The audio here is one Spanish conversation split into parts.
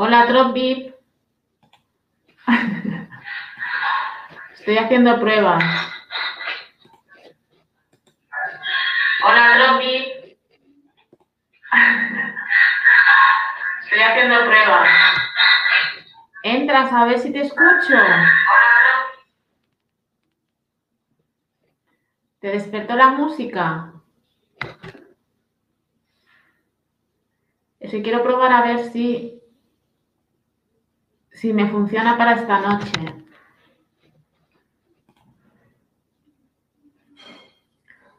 Hola, Drop Estoy haciendo pruebas. Hola, Drop Estoy haciendo pruebas. Entras a ver si te escucho. ¿Te despertó la música? Es que quiero probar a ver si, si me funciona para esta noche.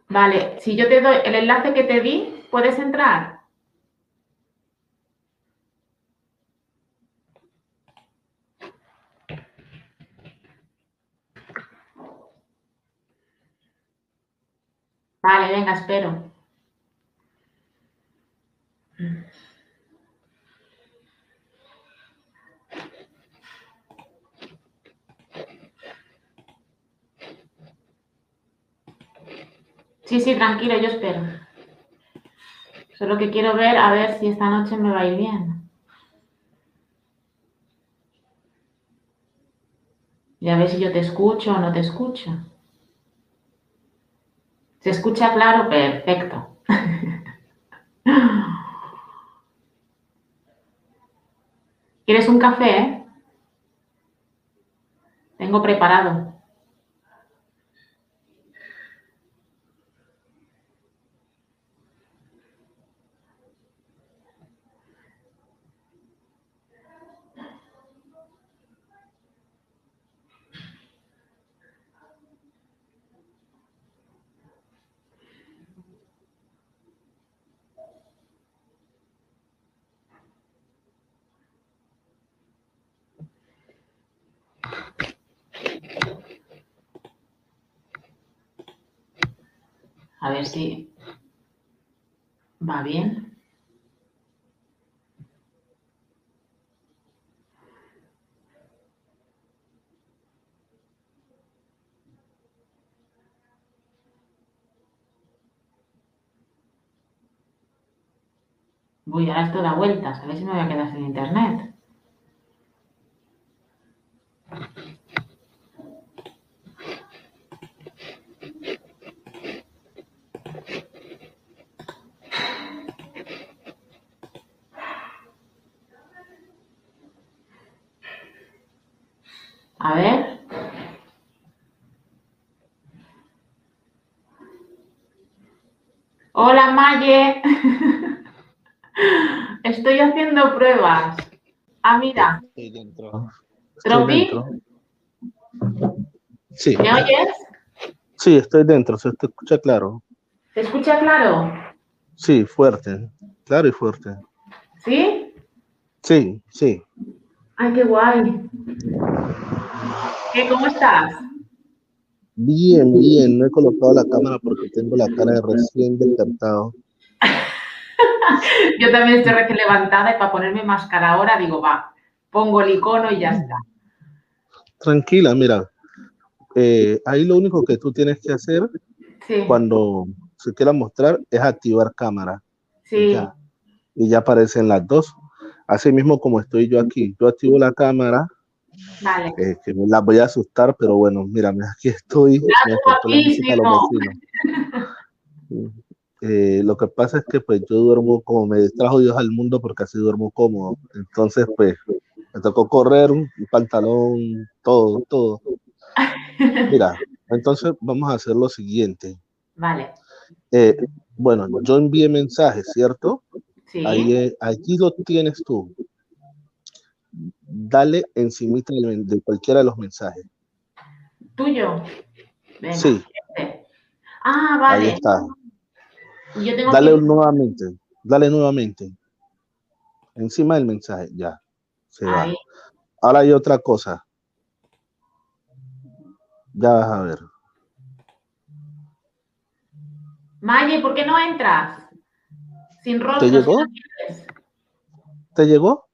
Vale, si yo te doy el enlace que te di, ¿puedes entrar? Vale, venga, espero. Sí, sí, tranquilo, yo espero. Solo que quiero ver a ver si esta noche me va a ir bien. Y a ver si yo te escucho o no te escucho. ¿Se escucha claro? Perfecto. ¿Quieres un café? Tengo preparado. A ver si va bien. Voy a dar esto da vueltas, a ver si me voy a quedar sin internet. A ver. Hola, Maye. Estoy haciendo pruebas. Ah, mira. Estoy dentro. ¿Tropi? Sí. ¿Me oyes? Sí, estoy dentro, se te escucha claro. ¿Se escucha claro? Sí, fuerte, claro y fuerte. ¿Sí? Sí, sí. Ay, qué guay. ¿Qué, ¿Cómo estás? Bien, bien. No he colocado la cámara porque tengo la cara de recién despertado. Yo también estoy recién levantada y para ponerme máscara ahora digo, va, pongo el icono y ya está. Tranquila, mira. Eh, ahí lo único que tú tienes que hacer Sí, cuando se quiera mostrar es activar cámara. sí. Y ya, y ya aparecen las dos. Así mismo como estoy yo aquí. Yo activo la cámara, Vale. eh, que me la voy a asustar, pero bueno, mírame, aquí estoy. me la los. Eh, lo que pasa es que pues yo duermo como me trajo Dios al mundo porque así duermo cómodo. Entonces pues me tocó correr, un pantalón, todo, todo. Mira, entonces vamos a hacer lo siguiente. Vale. Eh, bueno, yo envié mensajes, ¿cierto? Sí. Ahí, eh, allí lo tienes tú. Dale encimita del- de cualquiera de los mensajes. ¿Tuyo? Venga, Sí, este. Ah, ahí vale. está. Yo tengo Dale que... nuevamente, dale nuevamente. Encima del mensaje, ya. Se va. Ahí. Ahora hay otra cosa. Ya vas a ver. Maye, ¿por qué no entras? Sin rostro. ¿Te llegó? ¿Te llegó?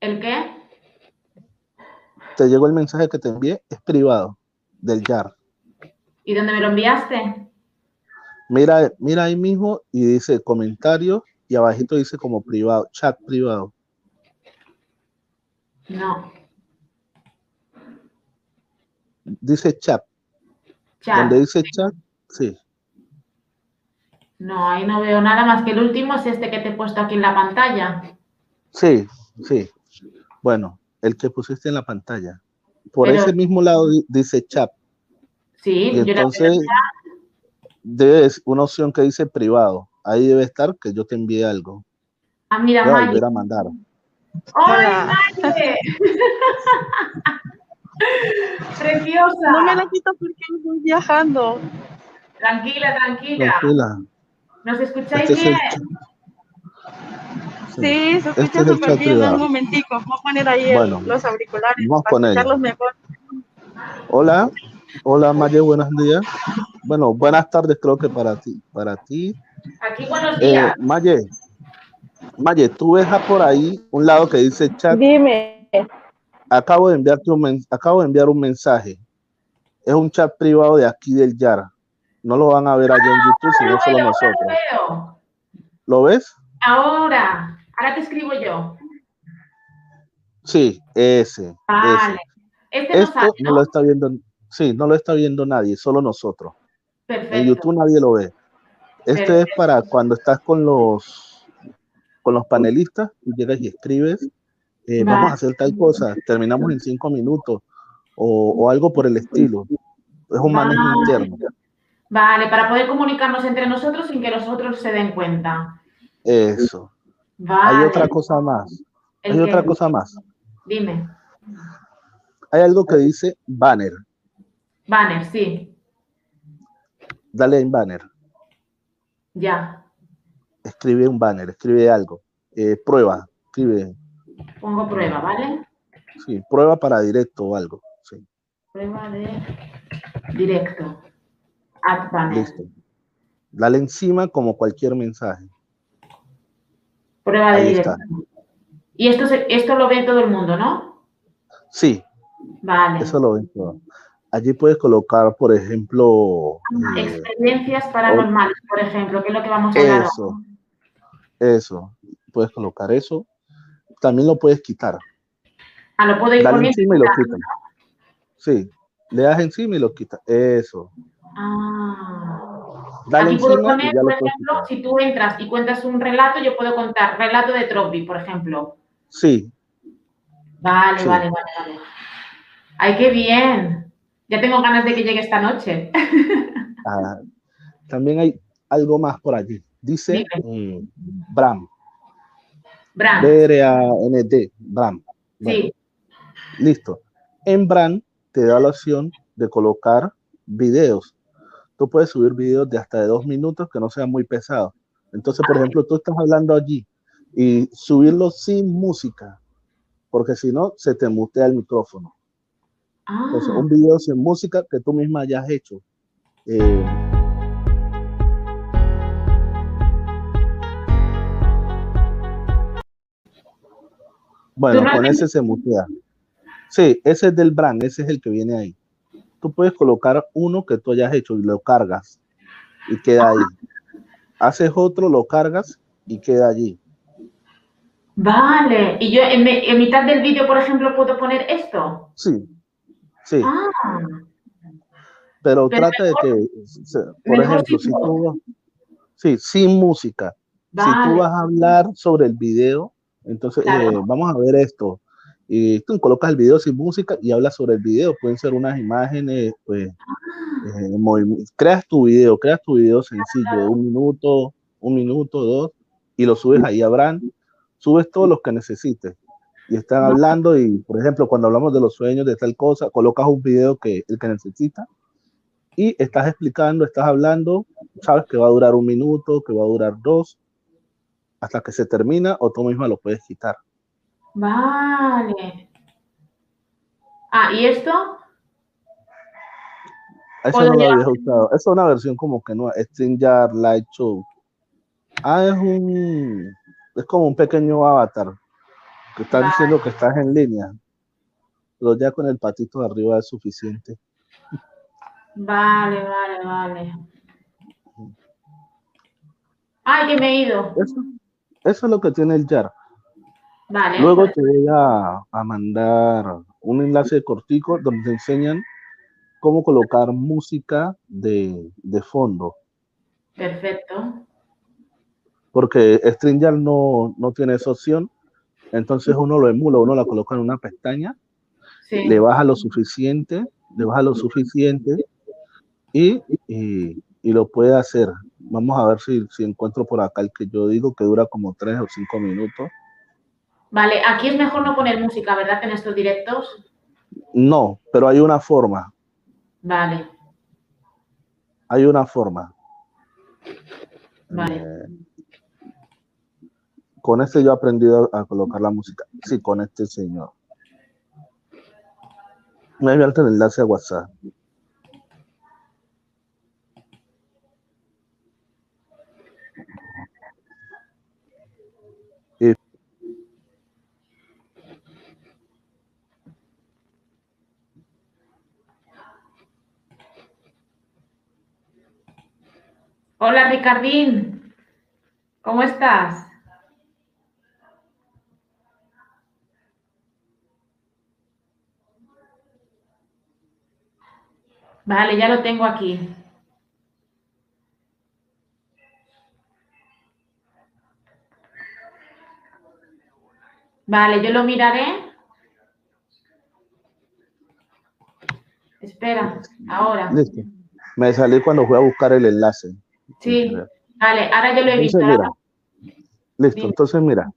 ¿El qué? ¿Te llegó el mensaje que te envié? Es privado, del YAR. ¿Y dónde me lo enviaste? Mira, mira ahí mismo y dice comentario y abajito dice como privado, chat privado. No. Dice chat. Chat. Donde dice chat, sí. No, ahí no veo nada más que el último es este que te he puesto aquí en la pantalla. Sí, sí. Bueno, el que pusiste en la pantalla. Por Pero- ese mismo lado di- dice chat. Sí, Y yo la entonces debe una opción que dice privado. Ahí debe estar que yo te envíe algo. Ah, mira, Voy a volver a mandar. ¡Ay, Hola. ¡Preciosa! No me la quito porque estoy viajando. Tranquila, tranquila. Tranquila. ¿Nos escucháis Este es el bien? Sí. Se Este escucha es el súper chat bien. privado. Un momentico. Voy a poner ahí el- los auriculares vamos para escucharlos mejor. Hola, hola Maye, buenos días. Bueno, buenas tardes creo que para ti. Para ti. Aquí, buenos Eh, días. Maye, Maye, tú ves por ahí un lado que dice chat. Dime. Acabo de enviarte un men- acabo de enviar un mensaje. Es un chat privado de aquí del Yar. No lo van a ver allá en YouTube, sino solo nosotros. lo veo. ¿Lo ves? Ahora. Ahora te escribo yo. Sí, ese. Vale. ese. Este no Esto no ¿no? lo está viendo, sí, no lo está viendo nadie, solo nosotros. En Perfecto. YouTube nadie lo ve. Este es para cuando estás con los con los panelistas y llegas y escribes, eh, Vale. vamos a hacer tal cosa, terminamos en cinco minutos o, o algo por el estilo. Es un manejo interno. Vale, para poder comunicarnos entre nosotros sin que los otros se den cuenta. Eso. Vale. Hay otra cosa más. ¿El Hay qué? otra cosa más. Dime. Hay algo que dice banner. Banner, sí. Dale en banner. Ya. Escribe un banner, escribe algo. Eh, prueba, escribe. Pongo prueba, ¿vale? Sí, prueba para directo o algo. Sí, Prueba de directo. Add banner. listo. Dale encima como cualquier mensaje. Prueba de está. Y esto, se- esto lo ve todo el mundo, ¿no? Sí, Vale. eso lo ven todo. Allí puedes colocar, por ejemplo, Ah, eh, Experiencias paranormales, por ejemplo, que es lo que vamos a hablar. eso, eso. Puedes colocar eso. También lo puedes quitar. Ah, lo puedo ir Dale encima y lo quitas. Sí, le das encima y lo quitas. Eso. Ah. Dale Aquí puedo poner, por ejemplo, si tú entras y cuentas un relato, yo puedo contar relato de Troppi, por ejemplo. Sí, Vale, Sí. vale, vale, vale. Ay, qué bien. Ya tengo ganas de que llegue esta noche. ah, también hay algo más por allí. Dice mm, Bram, Bran, B-R-A-N-D, Bram. Bueno, sí. Listo. En Bram te da la opción de colocar videos. Tú puedes subir videos de hasta de dos minutos que no sean muy pesados. Entonces, por ejemplo, tú estás hablando allí y subirlo sin música, porque si no, se te mutea el micrófono. Ah, Entonces, un video sin música que tú misma hayas hecho. Eh, bueno, ¿Tú no con ese se mutea. Sí, ese es del brand, ese es el que viene ahí. Tú puedes colocar uno que tú hayas hecho y lo cargas y queda ahí. Haces otro, lo cargas y queda allí. vale. Y yo en, en mitad del vídeo, por ejemplo, puedo poner esto. Sí, sí, Ah, pero pero trata de que, por ejemplo, si tú, sí, sin música, Si tú vas a hablar sobre el video, entonces Claro. eh, vamos a ver esto. Y tú colocas el video sin música y hablas sobre el video. Pueden ser unas imágenes, pues, Ah. eh, creas tu video, creas tu video sencillo, de un minuto, un minuto, dos, y lo subes ahí a Brand, subes todos los que necesites. Y están hablando y, por ejemplo, cuando hablamos de los sueños, de tal cosa, colocas un video que el que necesita y estás explicando, estás hablando, sabes que va a durar un minuto, que va a durar dos, hasta que se termina o tú misma lo puedes quitar. Vale. Ah, ¿y esto? Eso no lo había usado. Esa es una versión como que no, StreamYard Light Show. Ah, es un, es como un pequeño avatar que está Vale. diciendo que estás en línea. Pero ya con el patito de arriba es suficiente. Vale, vale, vale. Ay, que me he ido. Eso, eso es lo que tiene el YAR. Vale. Luego te voy a, a mandar un enlace cortico donde te enseñan cómo colocar música de, de fondo. Perfecto. Porque StreamYard no, no tiene esa opción. Entonces uno lo emula, uno la coloca en una pestaña, Sí. le baja lo suficiente, le baja lo suficiente y, y, y lo puede hacer. Vamos a ver si, si encuentro por acá el que yo digo que dura como tres o cinco minutos. Vale, aquí es mejor no poner música, ¿verdad? En estos directos. No, pero hay una forma, Vale, hay una forma. vale. Eh, con este yo he aprendido a colocar la música. Sí, con este señor. Me voy el enlace a WhatsApp. Hola, Ricardín. ¿Cómo estás? Vale, ya lo tengo aquí. Vale, yo lo miraré. Espera, ahora. Me salí cuando fui a buscar el enlace. Sí, vale, ahora yo lo he visto. Entonces, mira, ahora- listo. Dime. Entonces, mira,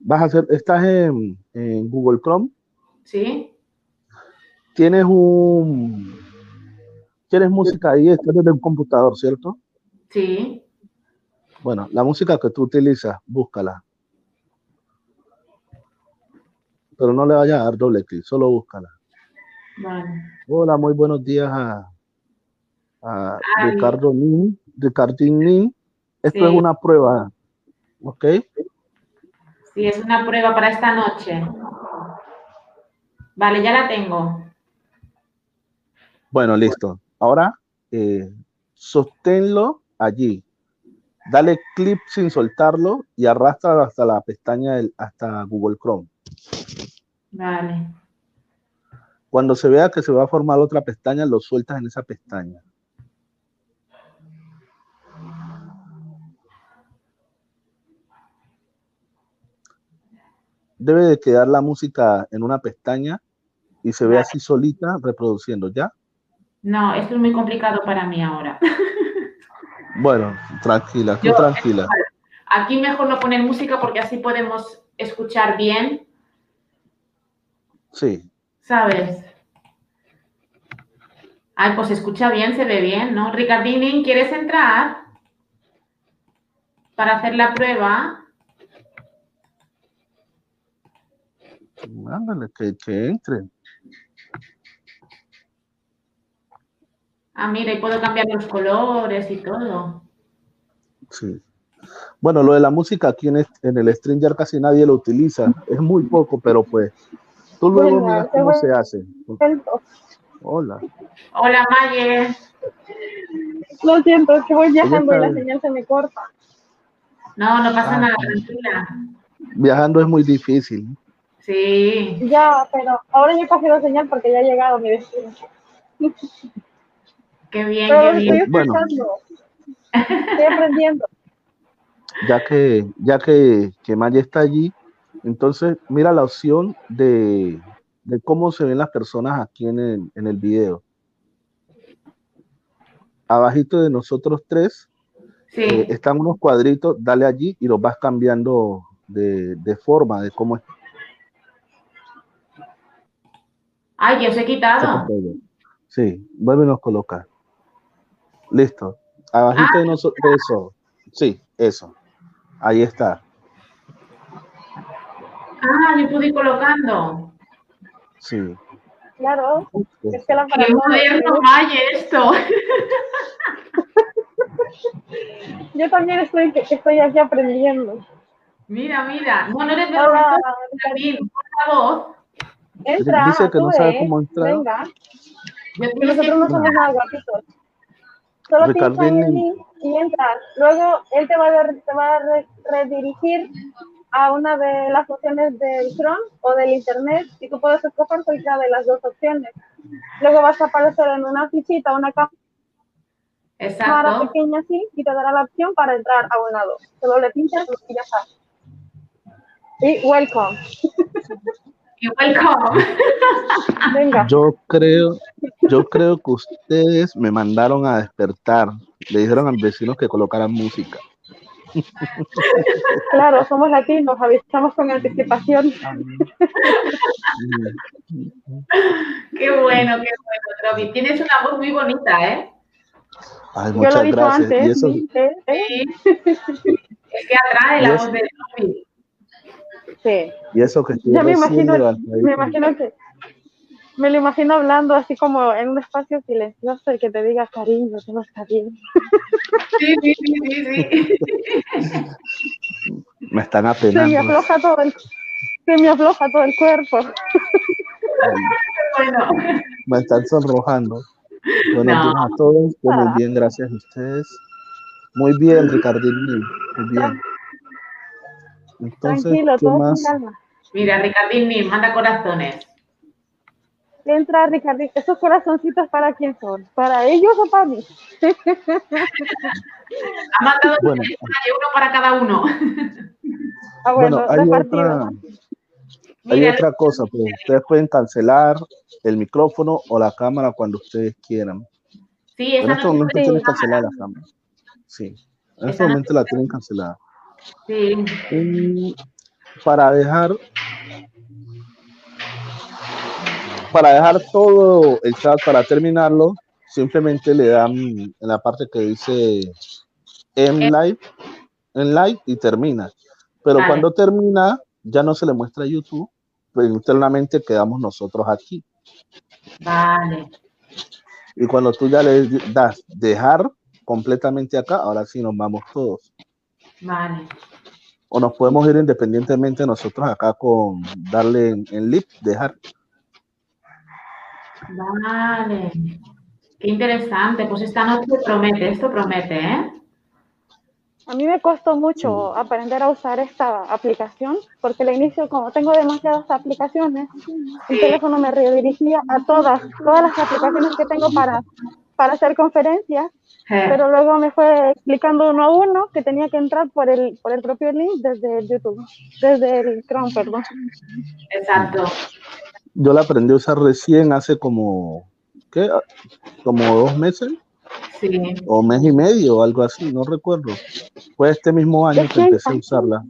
vas a hacer, estás en, en Google Chrome, Sí, tienes un, tienes música ahí, estás desde un computador, ¿cierto? sí. Bueno, la música que tú utilizas, búscala. Pero no le vayas a dar doble clic, solo búscala. Vale. Hola, muy buenos días a, a. Ricardo Nin, Ricardín Nin. Esto Sí. es una prueba, ¿ok? Sí, es una prueba para esta noche. Vale, ya la tengo. Bueno, listo. Ahora, eh, sosténlo allí. Dale clic sin soltarlo y arrastra hasta la pestaña, del, hasta Google Chrome. Vale. Cuando se vea que se va a formar otra pestaña, lo sueltas en esa pestaña. Debe de quedar la música en una pestaña y se ve así solita reproduciendo, ¿ya? No, esto es muy complicado para mí ahora. Bueno, tranquila, tú Yo- tranquila. Aquí mejor no poner música porque así podemos escuchar bien, Sí, ¿sabes? Ay, pues se escucha bien, se ve bien, ¿no? Ricardini, ¿quieres entrar? Para hacer la prueba. Ándale, que, que entre. Ah, mira, y puedo cambiar los colores y todo. Sí. Bueno, lo de la música aquí en, el Stringer casi nadie lo utiliza. Es muy poco, pero pues tú luego Bueno, miras cómo se hace. Hola. Hola, Maye. Lo siento, es que voy viajando y la señal se me corta. No, no pasa Ah, nada, tranquila. Viajando es muy difícil. Sí, Ya, pero ahora ya he cogido señal porque ya ha llegado mi destino. qué bien, Pero qué bien. estoy Bueno. Estoy aprendiendo. Ya que, ya que, que Maya está allí, entonces mira la opción de, de cómo se ven las personas aquí en el, en el video. Abajito de nosotros tres Sí, eh, están unos cuadritos, dale allí y los vas cambiando de, de forma, de cómo es. Ay, yo os he quitado. Sí, vuelve y nos coloca. Listo. Abajito de nosotros, eso. Sí, eso. Ahí está. Ah, yo pude ir colocando. Sí. Claro, es que la Qué moderno, Maye, esto. Yo también estoy, estoy aquí aprendiendo. Mira, mira. No, no eres de Hola, Rubén, por favor. Entra. Dice que no sabe cómo entrar. Venga, nosotros no somos nada guapitos. Solo pincha en el link y entras. Luego él te va a, te va a re- redirigir a una de las opciones del Chrome o del Internet y tú puedes escoger cualquiera de las dos opciones. Luego vas a aparecer en una fichita una cámara pequeña así y te dará la opción para entrar a un lado. Solo le pinchas y ya está. Y welcome. Y welcome. Venga. Yo creo, yo creo que ustedes me mandaron a despertar. Le dijeron al vecino que colocaran música. Claro, somos latinos, avisamos con anticipación. qué bueno, qué bueno, Trovi. Tienes una voz muy bonita, ¿eh? Ay, muchas Yo lo he dicho antes. Sí, Es que atrae la voz de Trovi. Sí. Y eso que Ya me imagino, me imagino que me lo imagino hablando así como en un espacio silencioso y que te diga cariño, todo está bien. Sí, sí, sí, sí, Me están apenando. Se me afloja todo el, se me afloja todo el cuerpo. Bueno. Me están sonrojando. Buenos días a todos. muy ah. bien, gracias a ustedes. Muy bien, Ricardín. Muy bien. Entonces, Tranquilo, todo más? calma. Mira, Ricardín, manda corazones entra Ricardo, ¿esos corazoncitos para quién son? ¿Para ellos o para mí? ha mandado uno para cada uno. Ah, bueno, hay, otra, hay otra cosa, pues ustedes pueden cancelar el micrófono o la cámara cuando ustedes quieran. Sí, en este momento tienen cancelada la cámara. Sí, en este momento la tienen cancelada. Sí. para dejar para dejar todo el chat, para terminarlo, simplemente le dan en la parte que dice en live, en live y termina. Pero cuando termina, ya no se le muestra a YouTube, pero pues internamente quedamos nosotros aquí. Vale. Y cuando tú ya le das dejar completamente acá, ahora sí nos vamos todos. Vale. O nos podemos ir independientemente nosotros acá con darle en, en lip, dejar. Vale. Qué interesante. Pues esta noche promete, esto promete, ¿eh? A mí me costó mucho aprender a usar esta aplicación porque al inicio, como tengo demasiadas aplicaciones, el teléfono me redirigía a todas, todas las aplicaciones que tengo para, para hacer conferencias, pero luego me fue explicando uno a uno que tenía que entrar por el, por el propio link desde YouTube, desde el Chrome, perdón. Exacto yo la aprendí a usar recién hace como, ¿qué? Como dos meses. Sí. O mes y medio o algo así, no recuerdo. Fue este mismo año que empecé a usarla.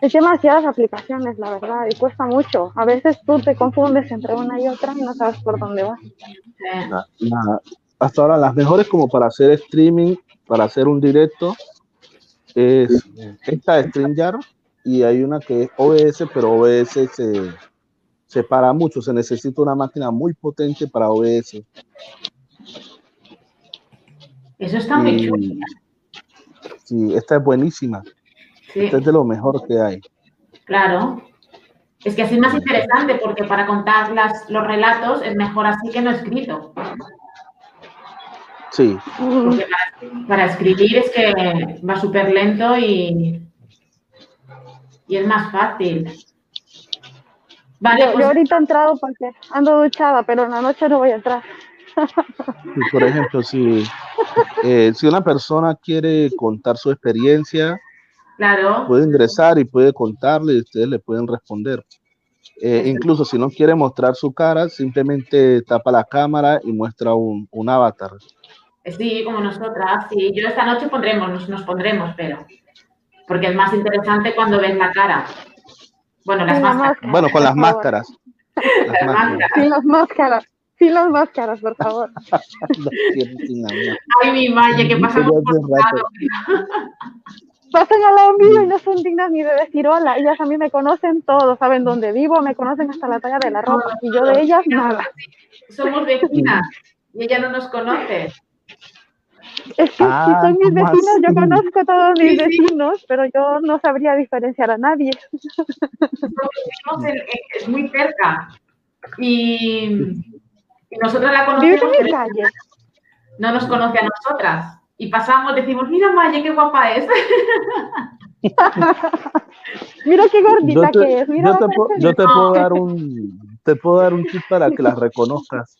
Es demasiadas aplicaciones, la verdad, y cuesta mucho. A veces tú te confundes entre una y otra y no sabes por dónde vas. hasta ahora las mejores como para hacer streaming, para hacer un directo, es esta de StreamYard y hay una que es OBS, pero OBS se, se para mucho, se necesita una máquina muy potente para OBS. Eso está muy chulo. Sí, esta es buenísima. Esta es de lo mejor que hay. Claro. Es que así es más interesante porque para contar las, los relatos es mejor así que no escrito. Sí. para, escribir es que va súper lento y, y es más fácil. Vale, yo, pues ahorita he entrado porque ando duchada, pero en la noche no voy a entrar. por ejemplo, si, eh, si una persona quiere contar su experiencia, claro. puede ingresar y puede contarle y ustedes le pueden responder. Eh, incluso si no quiere mostrar su cara, simplemente tapa la cámara y muestra un, un avatar. Sí, como nosotras. Sí, yo esta noche pondremos, nos, nos pondremos, pero porque es más interesante cuando ves la cara. Bueno, las máscaras. Bueno, con las máscaras. Las máscaras. Sí, las máscaras. Sí, las máscaras, por favor. Ay, mi Maya, que pasamos por. Pasan al lado mío y no son dignas ni de decir hola. Ellas a mí me conocen todo, saben dónde vivo, me conocen hasta la talla de la ropa. Y yo de ellas, nada. Somos vecinas y ella no nos conoce. Es que si ah, son mis vecinos, yo conozco a todos mis vecinos, pero yo no sabría diferenciar a nadie. es muy cerca. Y, nosotros la conocemos. en calle? No nos conoce a nosotras. Y pasamos, decimos, mira Maya, qué guapa es. Mira qué gordita que es. Mira yo, te, yo te, puedo dar un te puedo dar un tip para que las reconozcas.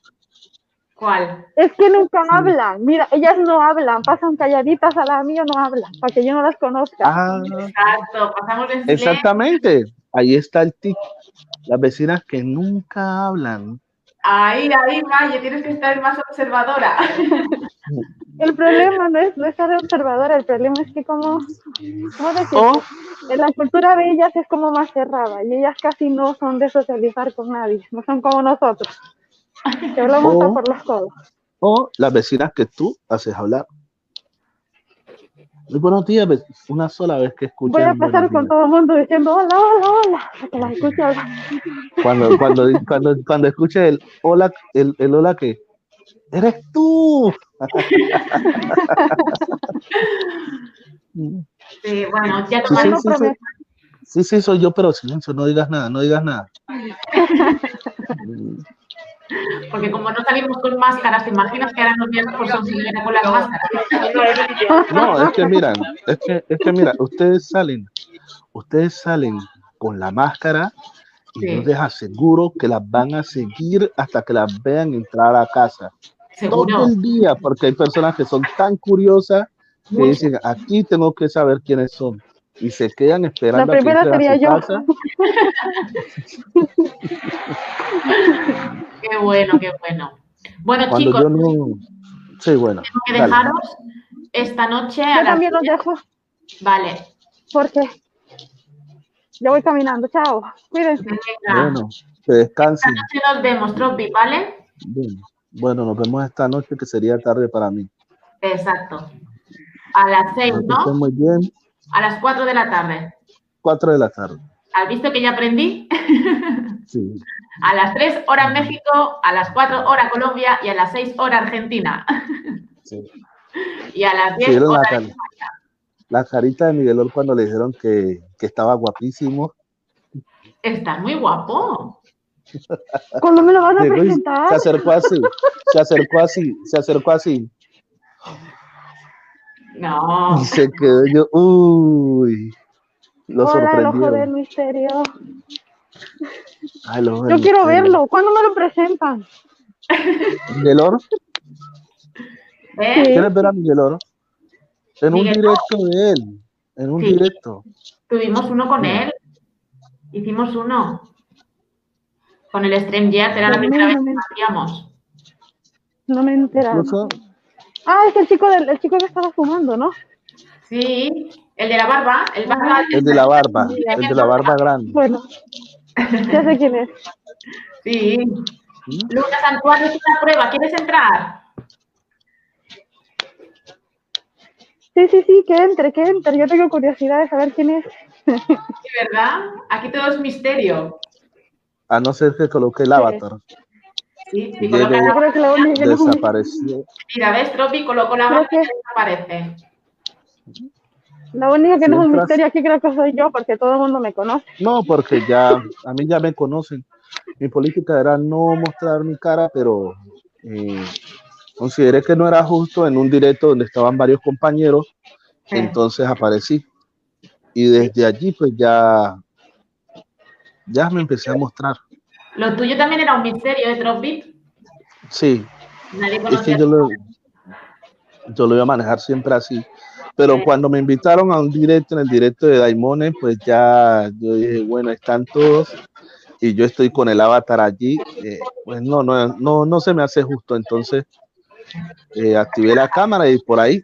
¿Cuál? Es que nunca hablan. Mira, ellas no hablan, pasan calladitas a la mía, no hablan, para que yo no las conozca. Ah, Exacto, pasamos de Exactamente. Ahí está el tip. Las vecinas que nunca hablan. Ahí, ahí, Maya, tienes que estar más observadora. El problema no es no estar observadora, el problema es que como, ¿cómo decirlo? En la cultura de ellas es como más cerrada y ellas casi no son de socializar con nadie, no son como nosotros, que hablamos por los codos. O las vecinas que tú haces hablar. Muy buenos días, una sola vez que escuché. Voy a pasar con todo el mundo diciendo hola, hola, hola, que las escuche Cuando, cuando, cuando, cuando escuche el hola, el, el hola que eres tú. sí, bueno, ya tomamos sí, sí, sí, sí, soy yo, pero silencio, no digas nada, no digas nada. Porque como no salimos con máscaras, ¿te imaginas que ahora nos vienen por sonreír con las máscaras? No, es que miran, es que, es que mira, ustedes salen, ustedes salen con la máscara y sí. yo les aseguro que las van a seguir hasta que las vean entrar a casa. ¿Seguro? Todo el día, porque hay personas que son tan curiosas que Mucho. dicen, aquí tengo que saber quiénes son. Y se quedan esperando la primera a sería yo. casa. Qué bueno, qué bueno. Bueno, Cuando chicos, yo no... Sí, bueno. tengo que dale. dejaros esta noche a Yo las también los dejo Vale. porque yo voy caminando. Chao. Cuídense. Venga. Bueno, que descansen. Esta noche nos vemos, Tropi, ¿vale? Bueno, bueno, nos vemos esta noche que sería tarde para mí. Exacto. A las seis, Que ¿no? muy bien. A las cuatro de la tarde. 4 de la tarde. ¿Has visto que ya aprendí? Sí. A las 3 hora México, a las 4 hora Colombia y a las 6 hora Argentina. sí. Y a las Sí, 10 era la, hora car- la carita de Miguelón cuando le dijeron que, que estaba guapísimo. Estás muy guapo. ¿Cuándo me lo van a presentar? Se acercó así, se acercó así, se acercó así. No. Y se quedó yo, uy. Lo el ojo del sorprendió. misterio. Ay, Yo quiero misterio. verlo. ¿Cuándo me lo presentan? Miguelón, ¿Eh? ¿quieres ver a Miguelón? En un directo de él, en un Sí. directo. Tuvimos uno con él. Hicimos uno. Con el StreamYard. Era la primera vez que lo hacíamos. No me he enterado. Incluso, Ah, es el chico del el chico que estaba fumando, ¿no? Sí. El de la barba. El, barba, el de la barba, el de la barba grande. Bueno, ya sé quién es. Sí. ¿Mm? Lucas Antoine es una prueba. ¿Quieres entrar? Sí, sí, sí, que entre, que entre. Yo tengo curiosidad de saber quién es. Sí, ¿verdad? Aquí todo es misterio. A no ser que coloque el avatar. Sí, Llego- coloca Yo la creo que la que Desapareció. Mira, ¿ves? Tropi colocó la Creo barba y que- desaparece. La única que no es un misterio aquí creo que soy yo, porque todo el mundo me conoce. No, porque ya, a mí ya me conocen. Mi política era no mostrar mi cara, pero eh, consideré que no era justo en un directo donde estaban varios compañeros, Sí. entonces aparecí. Y desde allí, pues ya, ya me empecé a mostrar. Lo tuyo también era un misterio, ¿eh, Tropi? Sí, Nadie es que yo lo, yo lo iba a manejar siempre así. Pero Sí. cuando me invitaron a un directo, en el directo de Daimone, pues ya yo dije, bueno, están todos y yo estoy con el avatar allí. eh, pues no, no, no, no se me hace justo. Entonces eh, activé la cámara y por ahí.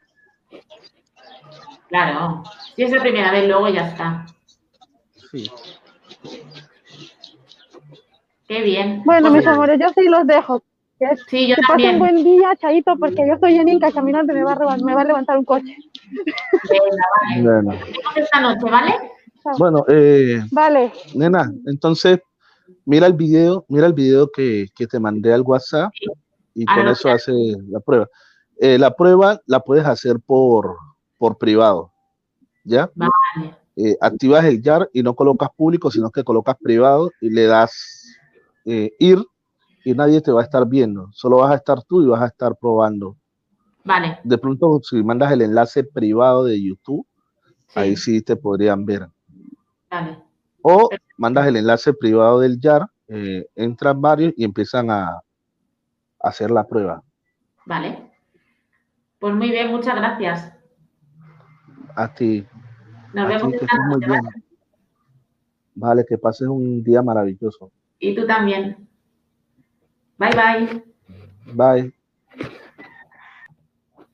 Claro. Si es la primera vez, luego ya está. Sí. Qué bien. Bueno, Pues mis amores, yo sí los dejo. Que, Sí, yo que pasen también. buen día, Chaito, porque yo estoy en Inca caminando y me va a, me va a levantar un coche. Venga, vale. Bueno, esta noche, ¿vale? bueno eh, Vale, nena, entonces mira el video, mira el video que, que te mandé al WhatsApp y Ah, con no, eso hace la prueba. Eh, la prueba la puedes hacer por, por privado, ¿ya? Vale. Eh, activas el YAR y no colocas público, sino que colocas privado y le das eh, ir y nadie te va a estar viendo, solo vas a estar tú y vas a estar probando. Vale. De pronto, si mandas el enlace privado de YouTube, Ahí sí te podrían ver. Vale. O mandas el enlace privado del YAR, eh, entran varios y empiezan a, hacer la prueba. Vale. Pues muy bien, muchas gracias. A ti. Nos vemos muy bien. Vale, que pases un día maravilloso. Y tú también. Bye bye. Bye.